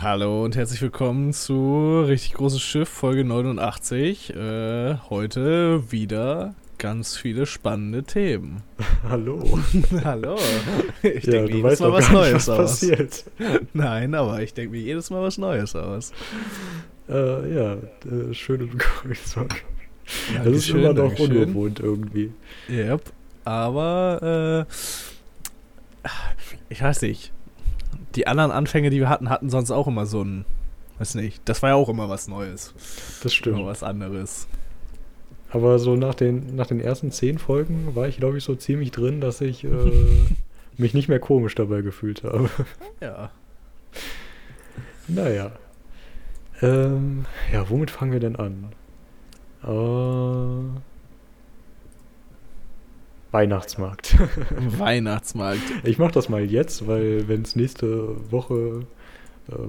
Hallo und herzlich willkommen zu Richtig Großes Schiff, Folge 89. Äh, heute wieder ganz viele spannende Themen. Hallo. Hallo. Ich ja, denke mir jedes Mal was Neues was aus. Passiert. Nein, aber ich denke mir jedes Mal was Neues aus. Äh, ja, äh, schöne Begrüßung. Ja, das ist immer noch ungewohnt irgendwie. Yep, aber äh, ich weiß nicht die anderen Anfänge, die wir hatten, hatten sonst auch immer so ein, weiß nicht, das war ja auch immer was Neues. Das stimmt. Immer was anderes. Aber so nach den, nach den ersten zehn Folgen war ich, glaube ich, so ziemlich drin, dass ich äh, mich nicht mehr komisch dabei gefühlt habe. Ja. Naja. Ähm, ja, womit fangen wir denn an? Äh, Weihnachtsmarkt. Weihnachtsmarkt. Ich mache das mal jetzt, weil wenn es nächste Woche äh,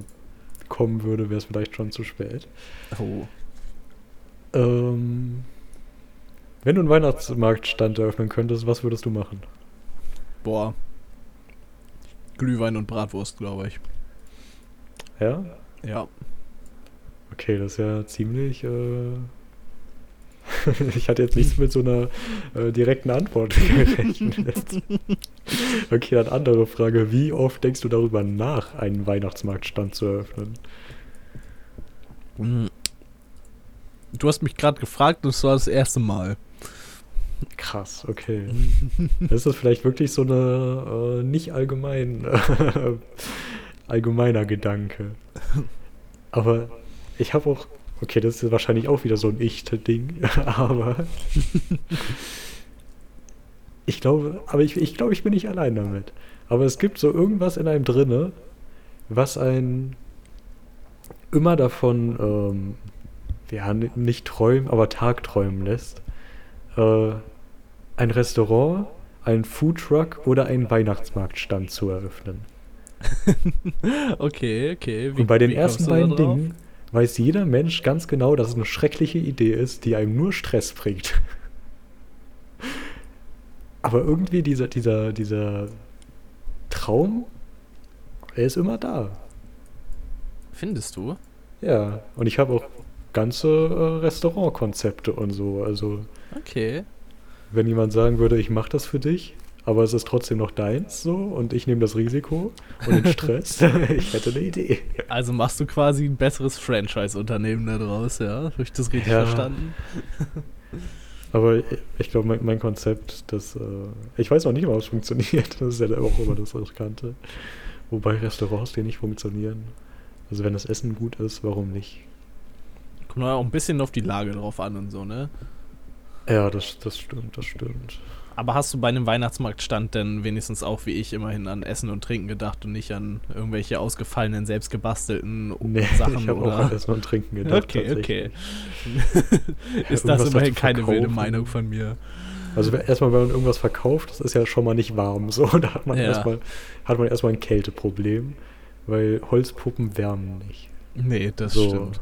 kommen würde, wäre es vielleicht schon zu spät. Oh. Ähm, wenn du einen Weihnachtsmarktstand eröffnen könntest, was würdest du machen? Boah. Glühwein und Bratwurst, glaube ich. Ja? Ja. Okay, das ist ja ziemlich äh, ich hatte jetzt nichts mit so einer äh, direkten Antwort gerechnet. okay, dann andere Frage. Wie oft denkst du darüber nach, einen Weihnachtsmarktstand zu eröffnen? Hm. Du hast mich gerade gefragt und es war das erste Mal. Krass, okay. ist das vielleicht wirklich so eine äh, nicht allgemein allgemeiner Gedanke. Aber ich habe auch Okay, das ist wahrscheinlich auch wieder so ein Ich-Ding, aber ich glaube, aber ich, ich glaube, ich bin nicht allein damit. Aber es gibt so irgendwas in einem drinne, was einen immer davon, ähm, ja, nicht träumen, aber tagträumen lässt. Äh, ein Restaurant, ein Foodtruck oder einen Weihnachtsmarktstand zu eröffnen. okay, okay. Wie, Und bei den ersten beiden Dingen weiß jeder Mensch ganz genau, dass es eine schreckliche Idee ist, die einem nur Stress bringt. Aber irgendwie dieser, dieser, dieser Traum, er ist immer da. Findest du? Ja, und ich habe auch ganze äh, Restaurantkonzepte und so. Also, okay. Wenn jemand sagen würde, ich mache das für dich, aber es ist trotzdem noch deins so und ich nehme das Risiko und den Stress. ich hätte eine Idee. Also machst du quasi ein besseres Franchise-Unternehmen daraus, ja? Habe ich das richtig ja. verstanden? Aber ich, glaube, mein, mein, Konzept, das, äh, ich weiß auch nicht ob es funktioniert. Das ist ja auch immer das Riskante. Wobei Restaurants, die nicht funktionieren. Also wenn das Essen gut ist, warum nicht? Kommt auch ein bisschen auf die Lage drauf an und so, ne? Ja, das, das stimmt, das stimmt. Aber hast du bei einem Weihnachtsmarktstand denn wenigstens auch wie ich immerhin an Essen und Trinken gedacht und nicht an irgendwelche ausgefallenen, selbstgebastelten nee, Sachen? Ich habe auch an Essen und Trinken gedacht. Okay, okay. ist das immerhin keine wilde Meinung von mir? Also erstmal, wenn man irgendwas verkauft, das ist ja schon mal nicht warm. So, da hat man ja. erstmal hat man erstmal ein Kälteproblem, weil Holzpuppen wärmen nicht. Nee, das so. stimmt.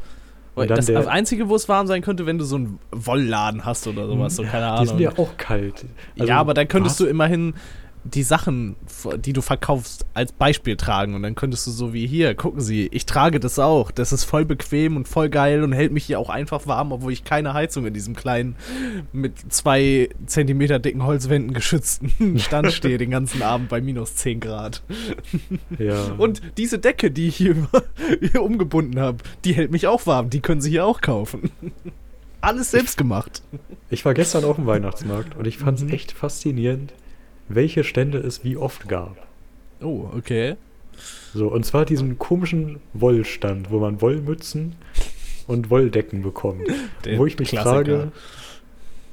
Das, das Einzige, wo es warm sein könnte, wenn du so einen Wollladen hast oder sowas, so keine Ahnung. Die sind ja auch kalt. Also, ja, aber dann könntest was? du immerhin die Sachen, die du verkaufst, als Beispiel tragen. Und dann könntest du so wie hier, gucken Sie, ich trage das auch. Das ist voll bequem und voll geil und hält mich hier auch einfach warm, obwohl ich keine Heizung in diesem kleinen, mit zwei Zentimeter dicken Holzwänden geschützten Stand stehe den ganzen Abend bei minus 10 Grad. Ja. Und diese Decke, die ich hier, hier umgebunden habe, die hält mich auch warm. Die können Sie hier auch kaufen. Alles selbst gemacht. Ich war gestern auf dem Weihnachtsmarkt und ich fand es mhm. echt faszinierend, welche Stände es wie oft gab. Oh, okay. So, und zwar diesen komischen Wollstand, wo man Wollmützen und Wolldecken bekommt. Wo ich mich Klassiker. frage,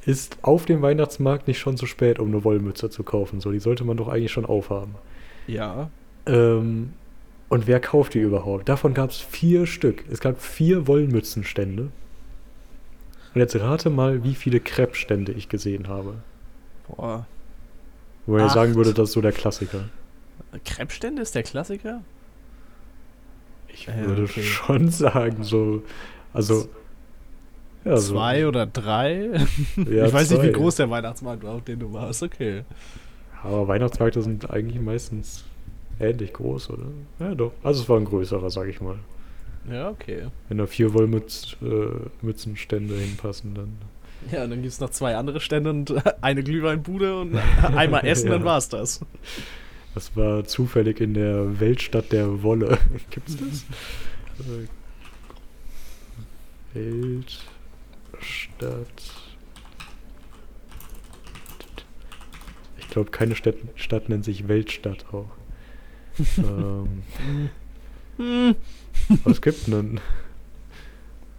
ist auf dem Weihnachtsmarkt nicht schon zu spät, um eine Wollmütze zu kaufen? So, die sollte man doch eigentlich schon aufhaben. Ja. Ähm, und wer kauft die überhaupt? Davon gab es vier Stück. Es gab vier Wollmützenstände. Und jetzt rate mal, wie viele Kreppstände ich gesehen habe. Boah. Wo er sagen würde, das ist so der Klassiker. Kreppstände ist der Klassiker? Ich würde okay. schon sagen, so. Also. Ja, zwei so. oder drei? Ja, ich weiß zwei. nicht, wie groß der Weihnachtsmarkt war, auf den du warst. Okay. Aber Weihnachtsmärkte sind eigentlich meistens ähnlich groß, oder? Ja, doch. Also es war ein größerer, sag ich mal. Ja, okay. Wenn da vier Wollmützenstände äh, hinpassen, dann. Ja, dann gibt es noch zwei andere Stände und eine Glühweinbude und einmal essen, ja. dann war's das. Das war zufällig in der Weltstadt der Wolle. Gibt's das? Weltstadt. Ich glaube, keine Stadt, Stadt nennt sich Weltstadt auch. ähm, was gibt denn?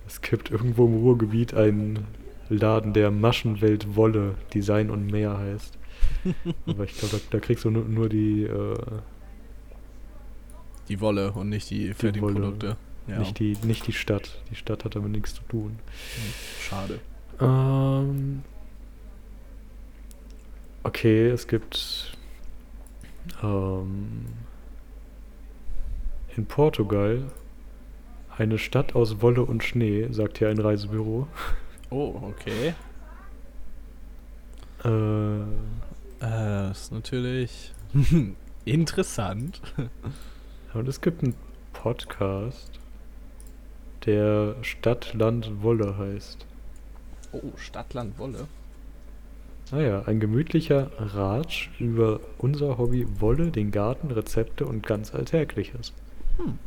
Es gibt irgendwo im Ruhrgebiet einen Laden, der Maschenwelt Wolle Design und mehr heißt. Aber ich glaube, da, da, kriegst du nur, nur die äh, die Wolle und nicht die Fertigprodukte. Ja. Nicht, die, nicht die Stadt. Die Stadt hat damit nichts zu tun. Schade. Ähm, okay, es gibt ähm, in Portugal eine Stadt aus Wolle und Schnee, sagt hier ein Reisebüro. Oh, okay. Äh, äh, ist natürlich interessant. Und es gibt einen Podcast, der Stadtland Wolle heißt. Oh, Stadtland Wolle. Ah ja, ein gemütlicher Ratsch über unser Hobby Wolle, den Garten, Rezepte und ganz Alltägliches. Hm.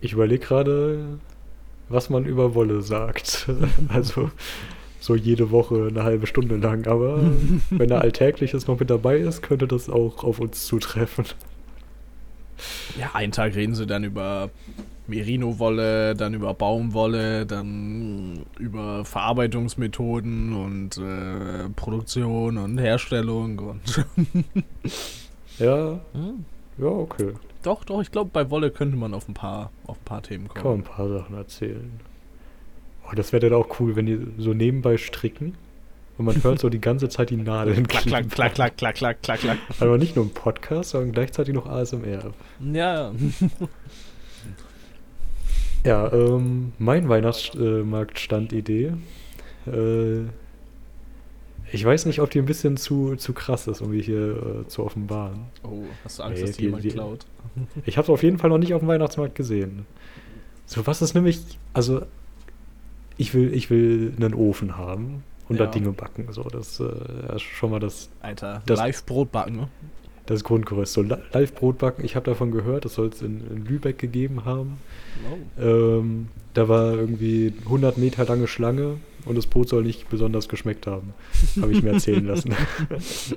Ich überlege gerade, was man über Wolle sagt. also so jede Woche eine halbe Stunde lang. Aber wenn da Alltägliches noch mit dabei ist, könnte das auch auf uns zutreffen. Ja, einen Tag reden sie dann über Merino-Wolle, dann über Baumwolle, dann über Verarbeitungsmethoden und äh, Produktion und Herstellung und. ja. Hm. Ja, okay. Doch, doch, ich glaube, bei Wolle könnte man auf ein paar, auf ein paar Themen kommen. Kann man ein paar Sachen erzählen. Oh, das wäre dann auch cool, wenn die so nebenbei stricken und man hört so die ganze Zeit die Nadeln. klack, klack, klack, klack, klack, klack, klack, klack. Aber nicht nur ein Podcast, sondern gleichzeitig noch ASMR. Ja. ja, ähm, mein Weihnachtsmarktstand-Idee. Äh, ich weiß nicht, ob die ein bisschen zu, zu krass ist, um die hier äh, zu offenbaren. Oh, hast du Angst, nee, dass die jemand die, klaut? Ich habe es auf jeden Fall noch nicht auf dem Weihnachtsmarkt gesehen. So was ist nämlich, also ich will, ich will einen Ofen haben und ja. da Dinge backen. So, das äh, ist schon mal das. Alter, das, Live-Brot backen, ne? Das Grundgerüst. So, Live-Brot backen, ich habe davon gehört, das soll es in, in, Lübeck gegeben haben. Oh. Ähm, da war irgendwie 100 Meter lange Schlange und das Brot soll nicht besonders geschmeckt haben. habe ich mir erzählen lassen.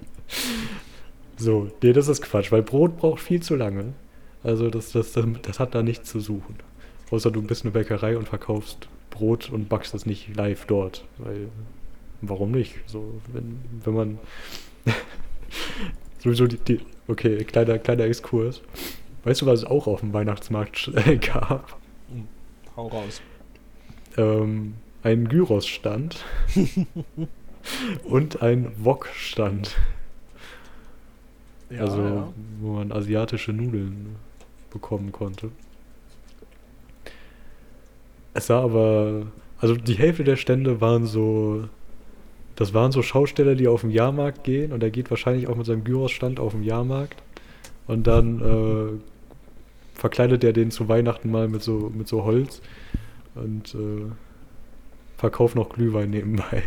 so, nee, das ist Quatsch, weil Brot braucht viel zu lange. Also, das, das, das, das hat da nichts zu suchen. Außer du bist eine Bäckerei und verkaufst Brot und backst das nicht live dort. Weil, warum nicht? So, wenn, wenn man sowieso die, die, okay, kleiner, kleiner Exkurs. Weißt du, was es auch auf dem Weihnachtsmarkt gab? Hau raus. Ähm, ein Gyros-Stand und ein Wok-Stand. Ja, also, ja. wo man asiatische Nudeln bekommen konnte. Es sah aber, also die Hälfte der Stände waren so, das waren so Schausteller, die auf den Jahrmarkt gehen und er geht wahrscheinlich auch mit seinem Gyros-Stand auf den Jahrmarkt und dann äh, verkleidet er den zu Weihnachten mal mit so, mit so Holz und äh, verkauft noch Glühwein nebenbei.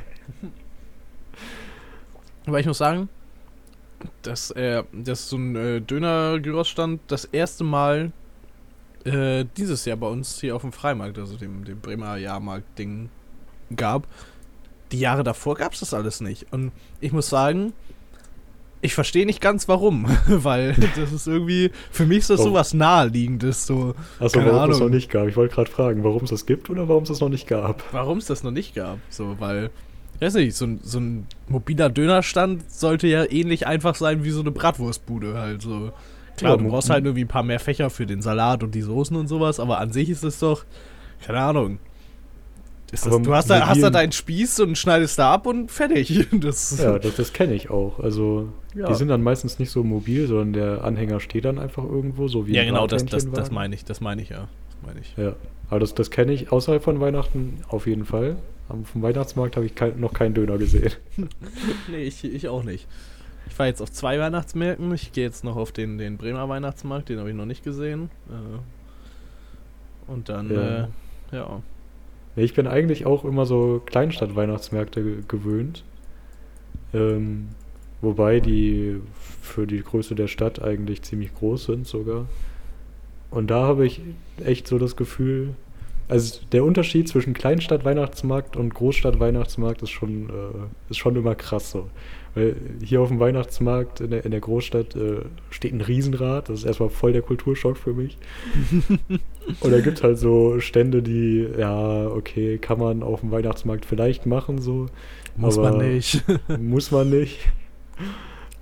Aber ich muss sagen, dass, äh, dass so ein äh, Döner-Gyros-Stand das erste Mal äh, dieses Jahr bei uns hier auf dem Freimarkt, also dem, dem Bremer Jahrmarkt-Ding, gab. Die Jahre davor gab es das alles nicht. Und ich muss sagen, ich verstehe nicht ganz warum, weil das ist irgendwie, für mich ist das so was Naheliegendes. So, Achso, warum es noch nicht gab. Ich wollte gerade fragen, warum es das gibt oder warum es das noch nicht gab. Warum es das noch nicht gab. So, weil, ich weiß nicht, so, so ein mobiler Dönerstand sollte ja ähnlich einfach sein wie so eine Bratwurstbude halt so. Klar, ja, du brauchst halt irgendwie ein paar mehr Fächer für den Salat und die Soßen und sowas, aber an sich ist es doch, keine Ahnung. Das, du hast da, hast da deinen Spieß und schneidest da ab und fertig. Das ja, das, das kenne ich auch. Also, ja. die sind dann meistens nicht so mobil, sondern der Anhänger steht dann einfach irgendwo, so wie Ja, genau, das, das, das meine ich, das meine ich, ja. Das meine ich. Ja, aber das, das kenne ich außerhalb von Weihnachten auf jeden Fall. Vom Weihnachtsmarkt habe ich kein, noch keinen Döner gesehen. nee, ich, ich auch nicht. Ich war jetzt auf zwei Weihnachtsmärkten. Ich gehe jetzt noch auf den, den Bremer Weihnachtsmarkt, den habe ich noch nicht gesehen. Äh, und dann, ja. Äh, ja. Ich bin eigentlich auch immer so Kleinstadt-Weihnachtsmärkte gewöhnt. Ähm, wobei die für die Größe der Stadt eigentlich ziemlich groß sind sogar. Und da habe ich echt so das Gefühl, also der Unterschied zwischen Kleinstadt-Weihnachtsmarkt und Großstadt-Weihnachtsmarkt ist schon, äh, ist schon immer krass so. Weil hier auf dem Weihnachtsmarkt in der, in der Großstadt äh, steht ein Riesenrad. Das ist erstmal voll der Kulturschock für mich. und da gibt es halt so Stände, die, ja, okay, kann man auf dem Weihnachtsmarkt vielleicht machen, so. Muss man nicht. muss man nicht.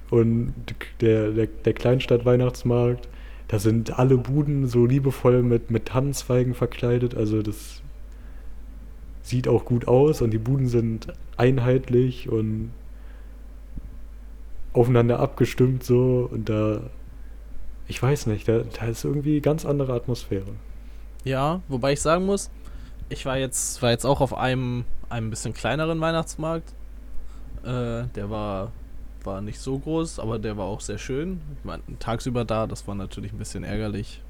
Und der, der, der Kleinstadt-Weihnachtsmarkt, da sind alle Buden so liebevoll mit, mit Tannenzweigen verkleidet. Also das sieht auch gut aus und die Buden sind einheitlich und aufeinander abgestimmt so und da, ich weiß nicht, da, da ist irgendwie ganz andere Atmosphäre. Ja, wobei ich sagen muss, ich war jetzt, war jetzt auch auf einem, einem bisschen kleineren Weihnachtsmarkt. Äh, der war, war nicht so groß, aber der war auch sehr schön. Ich meine, tagsüber da, das war natürlich ein bisschen ärgerlich.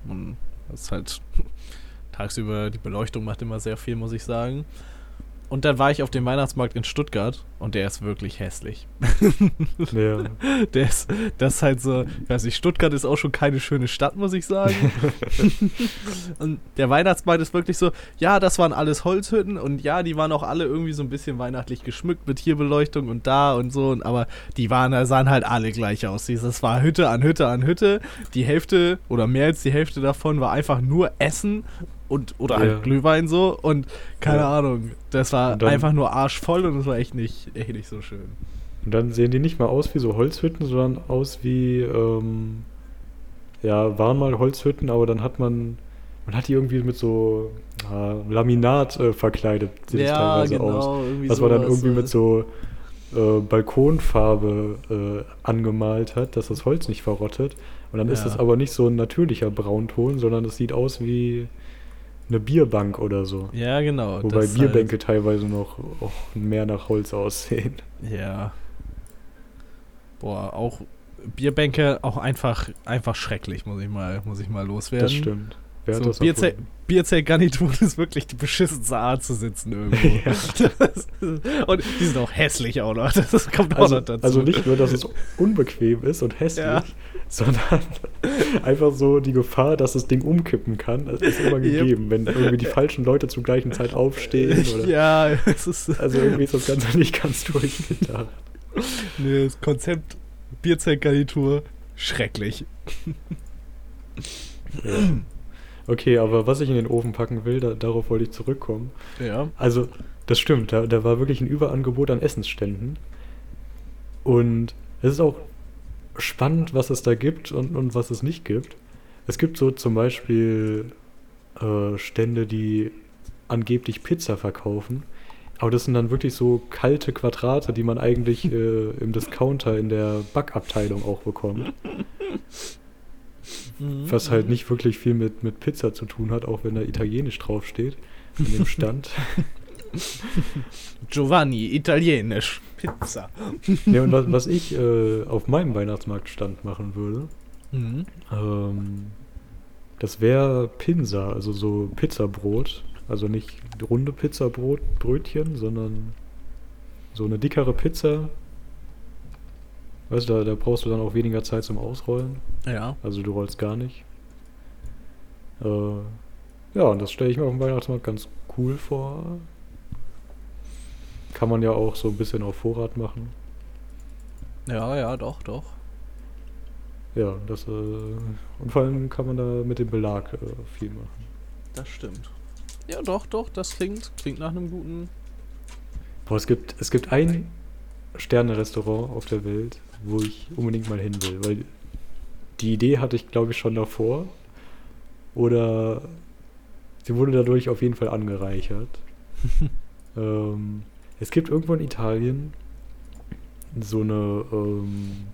Das ist halt tagsüber, die Beleuchtung macht immer sehr viel, muss ich sagen. Und dann war ich auf dem Weihnachtsmarkt in Stuttgart und der ist wirklich hässlich. Ja. Der ist, das ist halt so, ich weiß nicht, Stuttgart ist auch schon keine schöne Stadt, muss ich sagen. und der Weihnachtsmarkt ist wirklich so, ja, das waren alles Holzhütten und ja, die waren auch alle irgendwie so ein bisschen weihnachtlich geschmückt mit Tierbeleuchtung und da und so, aber die waren, sahen halt alle gleich aus. Das war Hütte an Hütte an Hütte. Die Hälfte oder mehr als die Hälfte davon war einfach nur Essen und oder halt ja. Glühwein so und keine ja. Ahnung. Das war dann, einfach nur arschvoll und es war echt nicht, echt nicht so schön. Und dann sehen die nicht mal aus wie so Holzhütten, sondern aus wie, ähm, ja, waren mal Holzhütten, aber dann hat man, man hat die irgendwie mit so äh, Laminat äh, verkleidet, sieht ja, teilweise genau, aus. Was man dann irgendwie mit so äh, Balkonfarbe äh, angemalt hat, dass das Holz nicht verrottet. Und dann ja. ist das aber nicht so ein natürlicher Braunton, sondern es sieht aus wie eine Bierbank oder so. Ja, genau. Wobei Bierbänke halt teilweise noch mehr nach Holz aussehen. Ja. Boah, auch Bierbänke auch einfach, einfach schrecklich, muss ich mal, muss ich mal loswerden. Das stimmt. Wer so, Bierzelt, Bierzeltgarnitur ist wirklich die beschissenste Art zu sitzen irgendwo. Ja. und die sind auch hässlich auch noch. Das kommt also, auch noch dazu. Also nicht nur, dass es unbequem ist und hässlich, ja. sondern einfach so die Gefahr, dass das Ding umkippen kann, ist immer gegeben, yep. wenn irgendwie die falschen Leute zur gleichen Zeit aufstehen. Oder ja, es ist. Also irgendwie ist das Ganze nicht ganz durchgedacht. Nee, das Konzept Bierzeltgarnitur schrecklich. Ja. Okay, aber was ich in den Ofen packen will, da, darauf wollte ich zurückkommen. Ja. Also, das stimmt, da, da war wirklich ein Überangebot an Essensständen. Und es ist auch spannend, was es da gibt und, und was es nicht gibt. Es gibt so zum Beispiel äh, Stände, die angeblich Pizza verkaufen. Aber das sind dann wirklich so kalte Quadrate, die man eigentlich äh, im Discounter in der Backabteilung auch bekommt. Mhm. Was halt nicht wirklich viel mit, mit Pizza zu tun hat, auch wenn da italienisch draufsteht. In dem Stand. Giovanni, italienisch, Pizza. ja, und was, was ich äh, auf meinem Weihnachtsmarktstand machen würde, mhm. ähm, das wäre Pinsa, also so Pizzabrot. Also nicht runde Pizzabrot, Brötchen, sondern so eine dickere Pizza Weißt du, da, da brauchst du dann auch weniger Zeit zum Ausrollen. Ja. Also du rollst gar nicht. Äh, ja, und das stelle ich mir auf dem Weihnachtsmarkt ganz cool vor. Kann man ja auch so ein bisschen auf Vorrat machen. Ja, ja, doch, doch. Ja, das, äh, und vor allem kann man da mit dem Belag äh, viel machen. Das stimmt. Ja, doch, doch, das klingt, klingt nach einem guten. Boah, es gibt, es gibt ein Sterne-Restaurant auf der Welt, wo ich unbedingt mal hin will, weil die Idee hatte ich, glaube ich, schon davor. Oder sie wurde dadurch auf jeden Fall angereichert. ähm, es gibt irgendwo in Italien so eine ähm,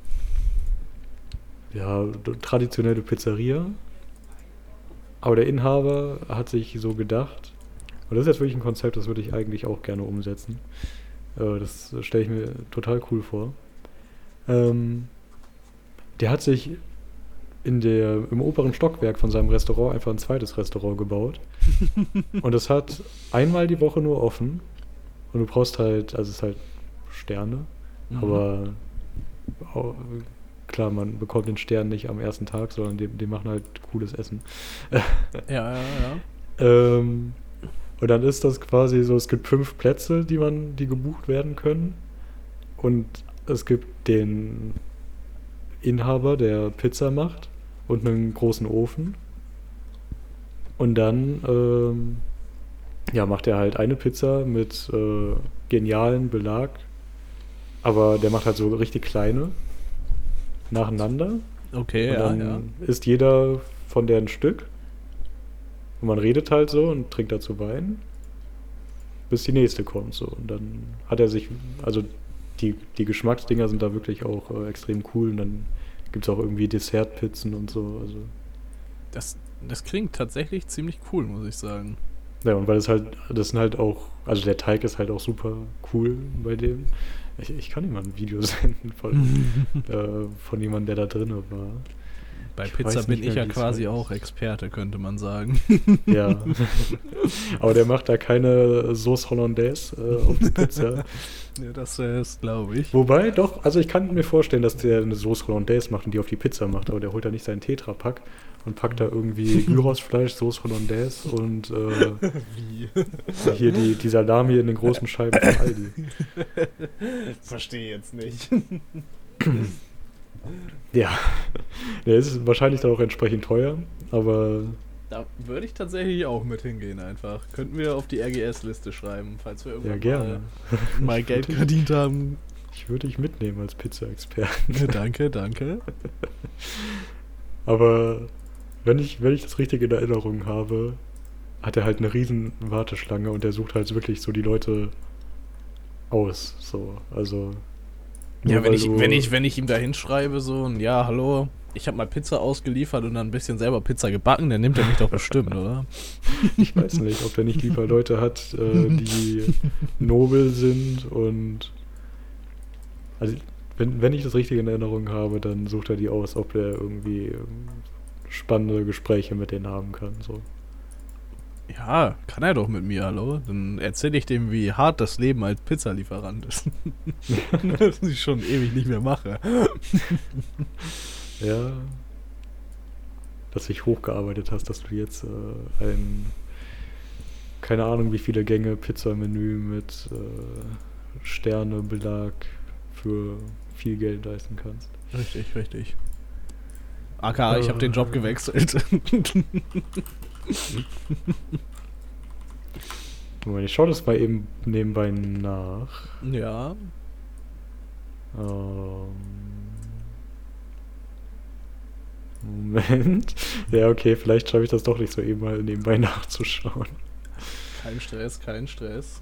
ja, traditionelle Pizzeria. Aber der Inhaber hat sich so gedacht, und das ist jetzt wirklich ein Konzept, das würde ich eigentlich auch gerne umsetzen. Äh, das stelle ich mir total cool vor. Ähm, der hat sich in der, im oberen Stockwerk von seinem Restaurant einfach ein zweites Restaurant gebaut. und es hat einmal die Woche nur offen. Und du brauchst halt, also es ist halt Sterne, mhm. aber auch, klar, man bekommt den Stern nicht am ersten Tag, sondern die, die machen halt cooles Essen. ja, ja, ja. ähm, und dann ist das quasi so, es gibt fünf Plätze, die man, die gebucht werden können. Und es gibt den Inhaber, der Pizza macht und einen großen Ofen. Und dann ähm, ja, macht er halt eine Pizza mit äh, genialen Belag. Aber der macht halt so richtig kleine nacheinander. Okay, und ja, dann ja. isst jeder von deren Stück. Und man redet halt so und trinkt dazu Wein, bis die nächste kommt. So. Und dann hat er sich, also die, die Geschmacksdinger sind da wirklich auch äh, extrem cool. Und dann gibt es auch irgendwie Dessertpizzen und so. Also. Das, das klingt tatsächlich ziemlich cool, muss ich sagen. Ja, und weil es halt, das sind halt auch, also der Teig ist halt auch super cool bei dem. Ich, ich kann ihm mal ein Video senden von, äh, von jemandem, der da drin war. Bei ich Pizza bin ich ja quasi auch Experte, könnte man sagen. Ja. Aber der macht da keine Sauce Hollandaise äh, auf die Pizza. ja, das ist, glaube ich. Wobei, doch, also ich kann mir vorstellen, dass der eine Sauce Hollandaise macht und die auf die Pizza macht, aber der holt da nicht seinen Tetrapack und packt da irgendwie Gyrosfleisch, Sauce Hollandaise und äh, hier die, die Salami in den großen Scheiben von Aldi. Verstehe jetzt nicht. Ja. Der ist wahrscheinlich dann auch entsprechend teuer, aber. Da würde ich tatsächlich auch mit hingehen einfach. Könnten wir auf die RGS-Liste schreiben, falls wir irgendwann ja, gerne. mal, mal Geld verdient haben. Ich würde dich mitnehmen als Pizza-Experten. danke, danke. Aber wenn ich, wenn ich das richtig in Erinnerung habe, hat er halt eine riesen Warteschlange und er sucht halt wirklich so die Leute aus. So, also ja, wenn ich, wenn, ich, wenn ich ihm da hinschreibe, so, ja, hallo, ich habe mal Pizza ausgeliefert und dann ein bisschen selber Pizza gebacken, dann nimmt er mich doch bestimmt, oder? Ich weiß nicht, ob er nicht lieber Leute hat, äh, die nobel sind und. Also, wenn, wenn ich das richtig in Erinnerung habe, dann sucht er die aus, ob er irgendwie spannende Gespräche mit denen haben kann. So. Ja, kann er doch mit mir, hallo. Dann erzähle ich dem, wie hart das Leben als Pizzalieferant ist. das ich schon ewig nicht mehr mache. ja. Dass du dich hochgearbeitet hast, dass du jetzt äh, ein, keine Ahnung wie viele Gänge Pizzamenü mit äh, Sternebelag für viel Geld leisten kannst. Richtig, richtig. AK, ich habe den Job gewechselt. Moment, ich schaue das mal eben nebenbei nach. Ja. Ähm. Moment. Ja, okay, vielleicht schreibe ich das doch nicht so eben mal nebenbei nachzuschauen. Kein Stress, kein Stress.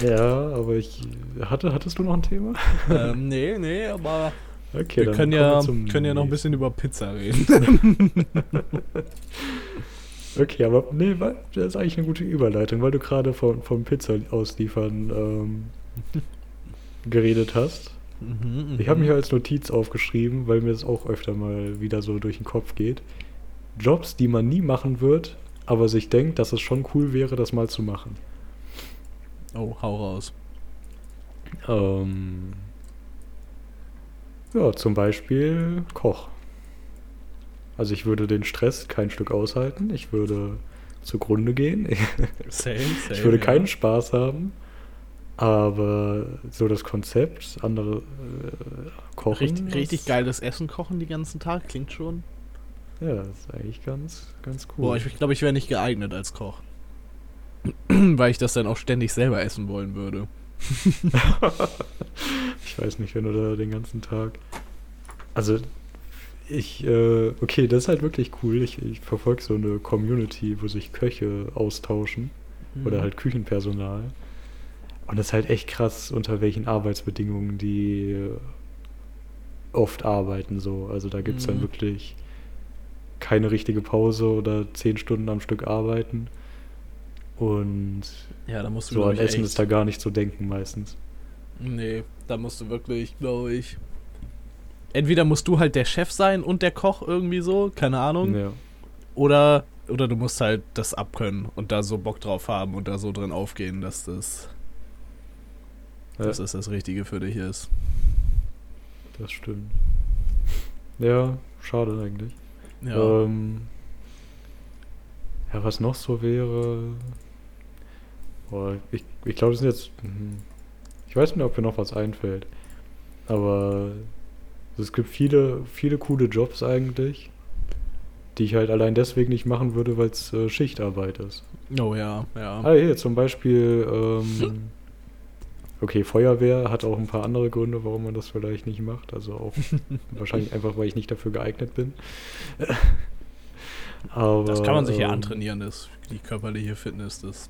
Ja, aber ich. Hatte, hattest du noch ein Thema? Ähm, nee, nee, aber. Okay, wir können ja, wir können ja noch ein bisschen über Pizza reden. Okay, aber nee, das ist eigentlich eine gute Überleitung, weil du gerade von, vom Pizza ausliefern ähm, geredet hast. Mhm, ich habe mich als Notiz aufgeschrieben, weil mir das auch öfter mal wieder so durch den Kopf geht. Jobs, die man nie machen wird, aber sich denkt, dass es schon cool wäre, das mal zu machen. Oh, hau raus. Ähm, ja, zum Beispiel Koch. Also ich würde den Stress kein Stück aushalten. Ich würde zugrunde gehen. Same, same, ich würde keinen ja. Spaß haben. Aber so das Konzept, andere äh, kochen. Richtig, richtig geiles Essen kochen den ganzen Tag, klingt schon. Ja, das ist eigentlich ganz, ganz cool. Boah, ich glaube, ich, glaub, ich wäre nicht geeignet als Koch. Weil ich das dann auch ständig selber essen wollen würde. ich weiß nicht, wenn du da den ganzen Tag. Also ich, äh, okay, das ist halt wirklich cool. Ich, ich verfolge so eine Community, wo sich Köche austauschen mhm. oder halt Küchenpersonal. Und das ist halt echt krass, unter welchen Arbeitsbedingungen die oft arbeiten so. Also da gibt es mhm. dann wirklich keine richtige Pause oder zehn Stunden am Stück arbeiten. Und ja, da musst du, so an Essen ist da gar nicht zu denken meistens. Nee, da musst du wirklich, glaube ich, entweder musst du halt der Chef sein und der Koch irgendwie so, keine Ahnung. Ja. Oder, oder du musst halt das abkönnen und da so Bock drauf haben und da so drin aufgehen, dass das, Ja. dass das das Richtige für dich ist. Das stimmt. Ja, schade eigentlich. Ja. Ähm, ja, was noch so wäre. Boah, ich ich glaube, das sind jetzt. hm, Ich weiß nicht, ob mir noch was einfällt. Aber es gibt viele, viele coole Jobs eigentlich, die ich halt allein deswegen nicht machen würde, weil es äh, Schichtarbeit ist. oh ja, ja. Ah, hier zum Beispiel. Ähm, okay, Feuerwehr hat auch ein paar andere Gründe, warum man das vielleicht nicht macht. Also auch wahrscheinlich einfach, weil ich nicht dafür geeignet bin. Aber, Das kann man sich ja ähm, antrainieren, das, die körperliche Fitness. Das.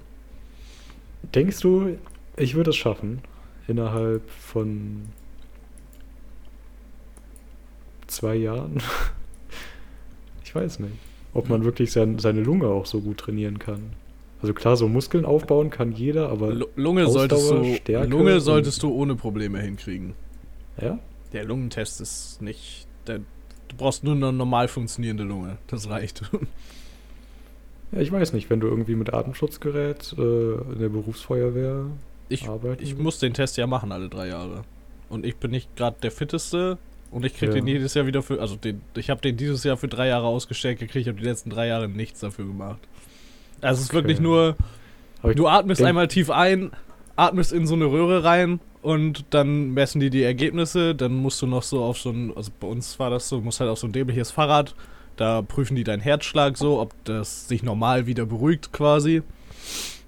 Denkst du, ich würde es schaffen, innerhalb von zwei Jahren? Ich weiß nicht. Ob man wirklich sein, seine Lunge auch so gut trainieren kann. Also klar, so Muskeln aufbauen kann jeder, aber Lu- Lunge solltest, du, Stärke Lunge solltest du ohne Probleme hinkriegen. ja? Der Lungentest ist nicht. Der, du brauchst nur eine normal funktionierende Lunge. Das reicht. Ja, ich weiß nicht, wenn du irgendwie mit Atemschutzgerät äh, in der Berufsfeuerwehr Ich, arbeiten ich muss den Test ja machen alle drei Jahre. Und ich bin nicht gerade der fitteste. Und ich krieg Ja. den jedes Jahr wieder für. Also den, ich habe den dieses Jahr für drei Jahre ausgestellt gekriegt. Ich habe die letzten drei Jahre nichts dafür gemacht. Also es ist wirklich nur. Du atmest einmal tief ein, atmest in so eine Röhre rein und dann messen die die Ergebnisse. Dann musst du noch so auf so ein, also bei uns war das so, musst halt auf so ein dämliches Fahrrad. Da prüfen die deinen Herzschlag so, ob das sich normal wieder beruhigt quasi.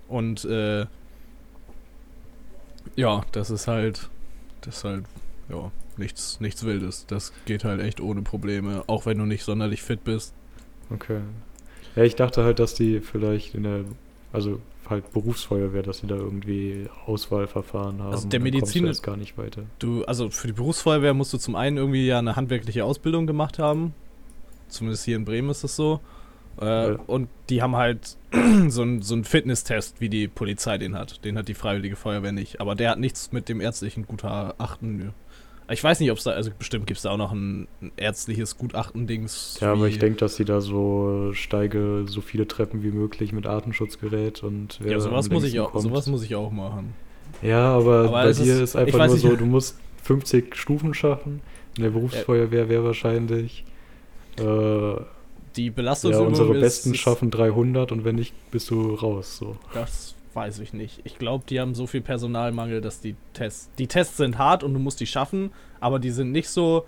Und äh, ja, das ist halt, das ist halt, ja, nichts, nichts Wildes. Das geht halt echt ohne Probleme, auch wenn du nicht sonderlich fit bist. Okay. Ja, ich dachte halt, dass die vielleicht in der, also halt Berufsfeuerwehr, dass sie da irgendwie Auswahlverfahren haben. Also der Mediziner- jetzt gar nicht weiter. Du, also für die Berufsfeuerwehr musst du zum einen irgendwie ja eine handwerkliche Ausbildung gemacht haben. Zumindest hier in Bremen ist es so. Äh, Ja. Und die haben halt so einen so einen Fitnesstest, wie die Polizei den hat. Den hat die Freiwillige Feuerwehr nicht. Aber der hat nichts mit dem ärztlichen Gutachten. Ich weiß nicht, ob es da, also bestimmt gibt es da auch noch ein, ein ärztliches Gutachten-Dings. Ja, aber ich denke, dass sie da so steige so viele Treppen wie möglich mit Atemschutzgerät und Ja, sowas muss ich auch, kommt. sowas muss ich auch machen. Ja, aber, Aber bei dir ist- ist, einfach nur nicht- so, du musst 50 Stufen schaffen. In der Berufsfeuerwehr wäre wahrscheinlich äh, Die ja, Belastungsübung unsere ist, Besten schaffen 300 und wenn nicht, bist du raus. So. Das weiß ich nicht. Ich glaube, die haben so viel Personalmangel, dass die Tests. Die Tests sind hart und du musst die schaffen, aber die sind nicht so.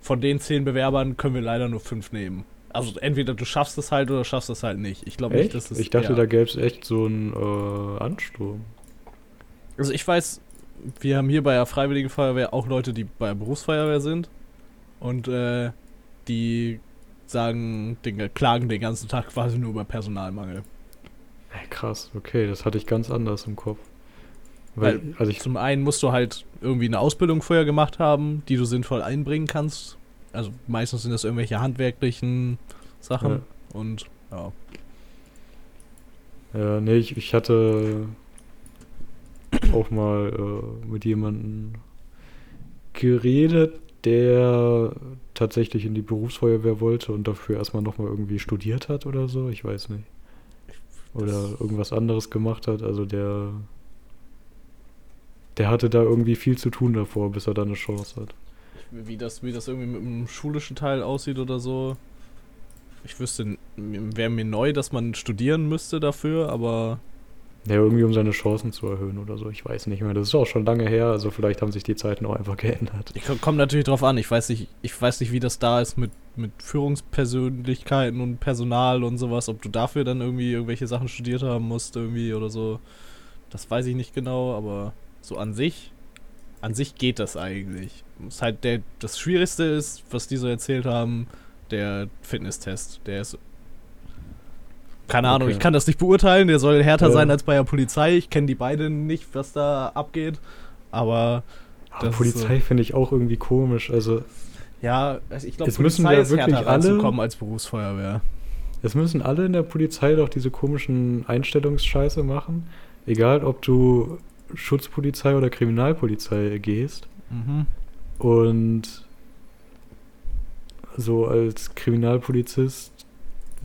Von den zehn Bewerbern können wir leider nur fünf nehmen. Also entweder du schaffst es halt oder schaffst es halt nicht. Ich glaube nicht, dass es. ich dachte, ja. da gäbe es echt so einen äh, Ansturm. Also ich weiß, wir haben hier bei der Freiwilligen Feuerwehr auch Leute, die bei der Berufsfeuerwehr sind. Und äh, die sagen, den, klagen den ganzen Tag quasi nur über Personalmangel. Ey, krass, okay, das hatte ich ganz anders im Kopf. Weil, Weil also ich, Zum einen musst du halt irgendwie eine Ausbildung vorher gemacht haben, die du sinnvoll einbringen kannst. Also meistens sind das irgendwelche handwerklichen Sachen. Ja. Und ja. Ja, nee, ich, ich hatte auch mal äh, mit jemandem geredet, der tatsächlich in die Berufsfeuerwehr wollte und dafür erstmal nochmal irgendwie studiert hat oder so, ich weiß nicht. Oder Das- irgendwas anderes gemacht hat, also der der hatte da irgendwie viel zu tun davor, bis er da eine Chance hat. Wie das, wie das irgendwie mit dem schulischen Teil aussieht oder so. Ich wüsste, wäre mir neu, dass man studieren müsste dafür, aber Ja, irgendwie um seine Chancen zu erhöhen oder so, ich weiß nicht mehr. Das ist auch schon lange her, also vielleicht haben sich die Zeiten auch einfach geändert. ich komme natürlich drauf an. Ich weiß nicht, ich weiß nicht, wie das da ist mit, mit Führungspersönlichkeiten und Personal und sowas, ob du dafür dann irgendwie irgendwelche Sachen studiert haben musst irgendwie oder so. Das weiß ich nicht genau, aber so an sich, an sich geht das eigentlich. Ist halt der, das Schwierigste ist, was die so erzählt haben, der Fitnesstest. Der ist. Keine Ahnung, Okay. ich kann das nicht beurteilen. Der soll härter Ja. sein als bei der Polizei. Ich kenne die beiden nicht, was da abgeht. Aber Aber ist Polizei finde ich auch irgendwie komisch. Also ja, also ich glaube, Es müssen ja wirklich alle- reinzukommen als Berufsfeuerwehr. Es müssen alle in der Polizei doch diese komischen Einstellungsscheiße machen. Egal, ob du Schutzpolizei oder Kriminalpolizei gehst. Mhm. Und so als Kriminalpolizist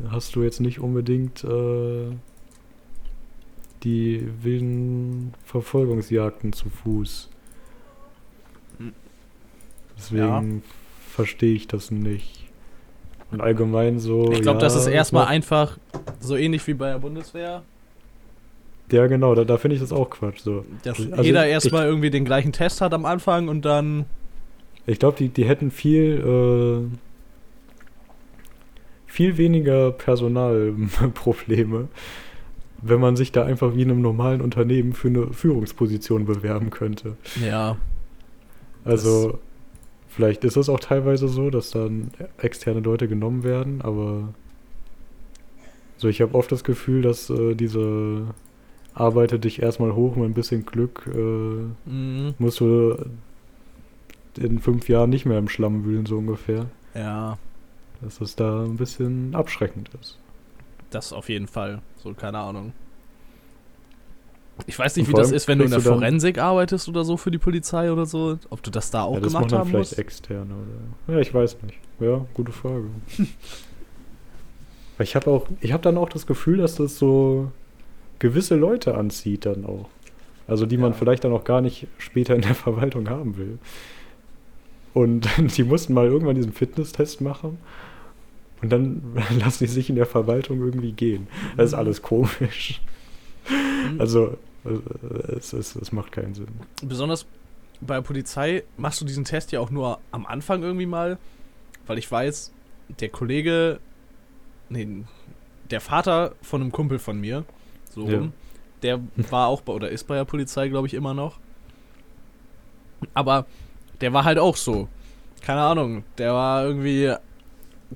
hast du jetzt nicht unbedingt äh, die wilden Verfolgungsjagden zu Fuß. Hm. Deswegen verstehe ich das nicht. Und allgemein so. Ich glaube, ja, das ist erstmal noch- einfach so ähnlich wie bei der Bundeswehr. Ja, genau, da, da finde ich das auch Quatsch. So. Dass Also jeder erstmal irgendwie den gleichen Test hat am Anfang und dann. Ich glaube, die, die hätten viel, äh, viel weniger Personalprobleme, wenn man sich da einfach wie in einem normalen Unternehmen für eine Führungsposition bewerben könnte. Ja. Also, vielleicht ist es auch teilweise so, dass dann externe Leute genommen werden, aber so, ich habe oft das Gefühl, dass äh, diese arbeite dich erstmal hoch mit ein bisschen Glück, äh, Mhm. musst du in fünf Jahren nicht mehr im Schlamm wühlen, so ungefähr. Ja, Dass es da ein bisschen abschreckend ist. das auf jeden Fall. So, keine Ahnung. Ich weiß nicht, wie das ist, wenn du in der Forensik arbeitest oder so für die Polizei oder so. Ob du das da auch ja, das gemacht haben vielleicht musst. externe oder. Ja, ich weiß nicht. Ja, gute Frage. Ich habe auch, ich habe dann auch das Gefühl, dass das so gewisse Leute anzieht dann auch. Also die man Ja. vielleicht dann auch gar nicht später in der Verwaltung haben will. Und die mussten mal irgendwann diesen Fitnesstest machen. Und dann lassen die sich in der Verwaltung irgendwie gehen. Das ist Mhm. alles komisch. Mhm. Also, äh, es, es, es macht keinen Sinn. Besonders bei der Polizei machst du diesen Test ja auch nur am Anfang irgendwie mal, weil ich weiß, der Kollege, nee, der Vater von einem Kumpel von mir, so Ja. rum, der war auch bei, oder ist bei der Polizei, glaube ich, immer noch. Aber der war halt auch so. Keine Ahnung, der war irgendwie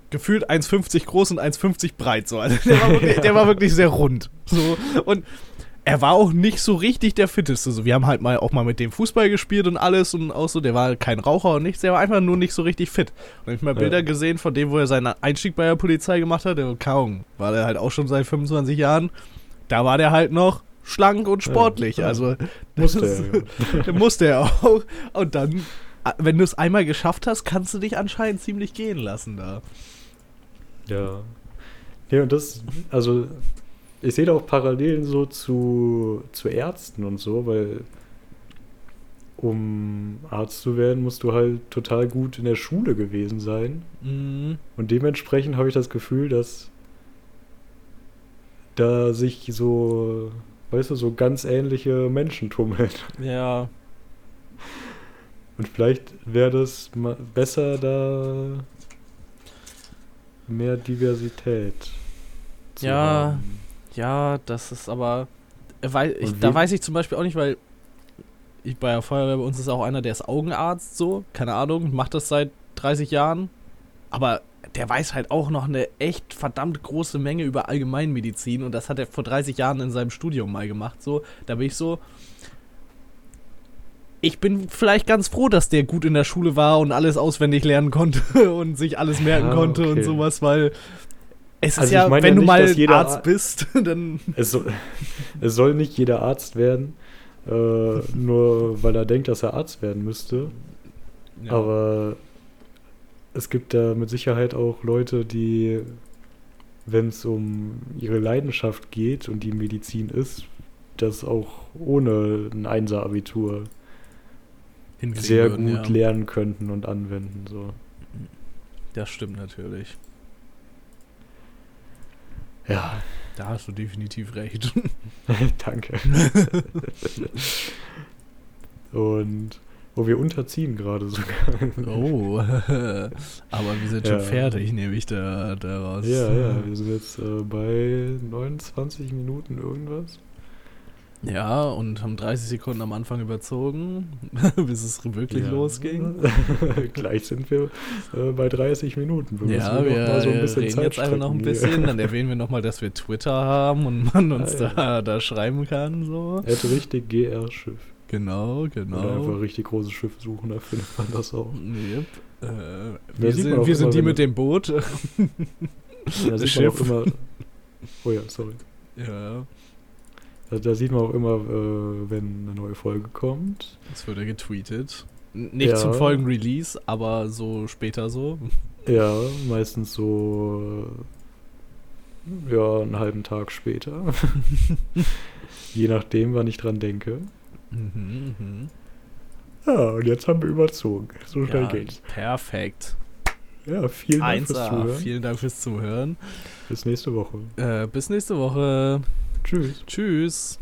gefühlt 1,50 groß und 1,50 breit so. Also der war wirklich, der war wirklich sehr rund. So. Und er war auch nicht so richtig der Fitteste. So, wir haben halt mal auch mal mit dem Fußball gespielt und alles und auch so. Der war kein Raucher und nichts, der war einfach nur nicht so richtig fit. Und hab ich mal Ja. Bilder gesehen von dem, wo er seinen Einstieg bei der Polizei gemacht hat. Der kaum war der halt auch schon seit 25 Jahren. Da war der halt noch schlank und sportlich. Ja, ja. Also Musste das- er, ja. musste er auch. Und dann, wenn du es einmal geschafft hast, kannst du dich anscheinend ziemlich gehen lassen da. Ja. Nee, und das, also, ich sehe da auch Parallelen so zu, zu Ärzten und so, weil um Arzt zu werden, musst du halt total gut in der Schule gewesen sein. Mhm. Und dementsprechend habe ich das Gefühl, dass da sich so, weißt du, so ganz ähnliche Menschen tummeln. Ja. Und vielleicht wäre das besser, da mehr Diversität zu Ja. haben. Ja, das ist aber. äh, Weil ich, da weiß ich zum Beispiel auch nicht, weil ich bei der Feuerwehr bei uns ist auch einer, der ist Augenarzt, so, keine Ahnung, macht das seit 30 Jahren. Aber der weiß halt auch noch eine echt verdammt große Menge über Allgemeinmedizin und das hat er vor 30 Jahren in seinem Studium mal gemacht. So, da bin ich so. Ich bin vielleicht ganz froh, dass der gut in der Schule war und alles auswendig lernen konnte und sich alles merken Ja, konnte und okay. sowas, weil es ist Also ich ja, wenn ja du mal jeder Arzt Ar- bist, dann Es soll, es soll nicht jeder Arzt werden, äh, nur weil er denkt, dass er Arzt werden müsste. Ja. Aber es gibt da mit Sicherheit auch Leute, die, wenn es um ihre Leidenschaft geht und die Medizin ist, das auch ohne ein Einser-Abitur sehr würden, gut ja. lernen könnten und anwenden. So. Das stimmt natürlich. Ja, Da hast du definitiv recht. danke. und wo wir unterziehen gerade sogar. Oh, aber wir sind schon Ja. fertig, nehme ich da daraus. Ja, ja, wir sind jetzt äh, bei 29 Minuten irgendwas. Ja, und haben 30 Sekunden am Anfang überzogen, bis es wirklich Ja. losging. Gleich sind wir äh, bei 30 Minuten. Wir Ja, wir, noch so ein bisschen reden Zeit jetzt einfach noch ein bisschen. Dann erwähnen wir nochmal, dass wir Twitter haben und man uns Ah, ja. da, da schreiben kann. So. Er hat richtig GR-Schiff. Genau, Oder genau. einfach richtig großes Schiff suchen, da findet man das auch. Yep. Äh, wir sind, wir sind die mit dem Boot. Da sieht man Schiff. immer. Oh ja, sorry. ja, Da, da sieht man auch immer, äh, wenn eine neue Folge kommt. das wurde getweetet. N- Nicht Ja. zum Folgen-Release, aber so später so. Ja, meistens so ja, einen halben Tag später. Je nachdem, wann ich dran denke. Mhm, mhm. Ja, und jetzt haben wir überzogen. So schnell Ja, geht's. perfekt. Ja, vielen Dank fürs 1A. Zuhören. Vielen Dank fürs Zuhören. Bis nächste Woche. Äh, bis nächste Woche. Tschüss. Tschüss.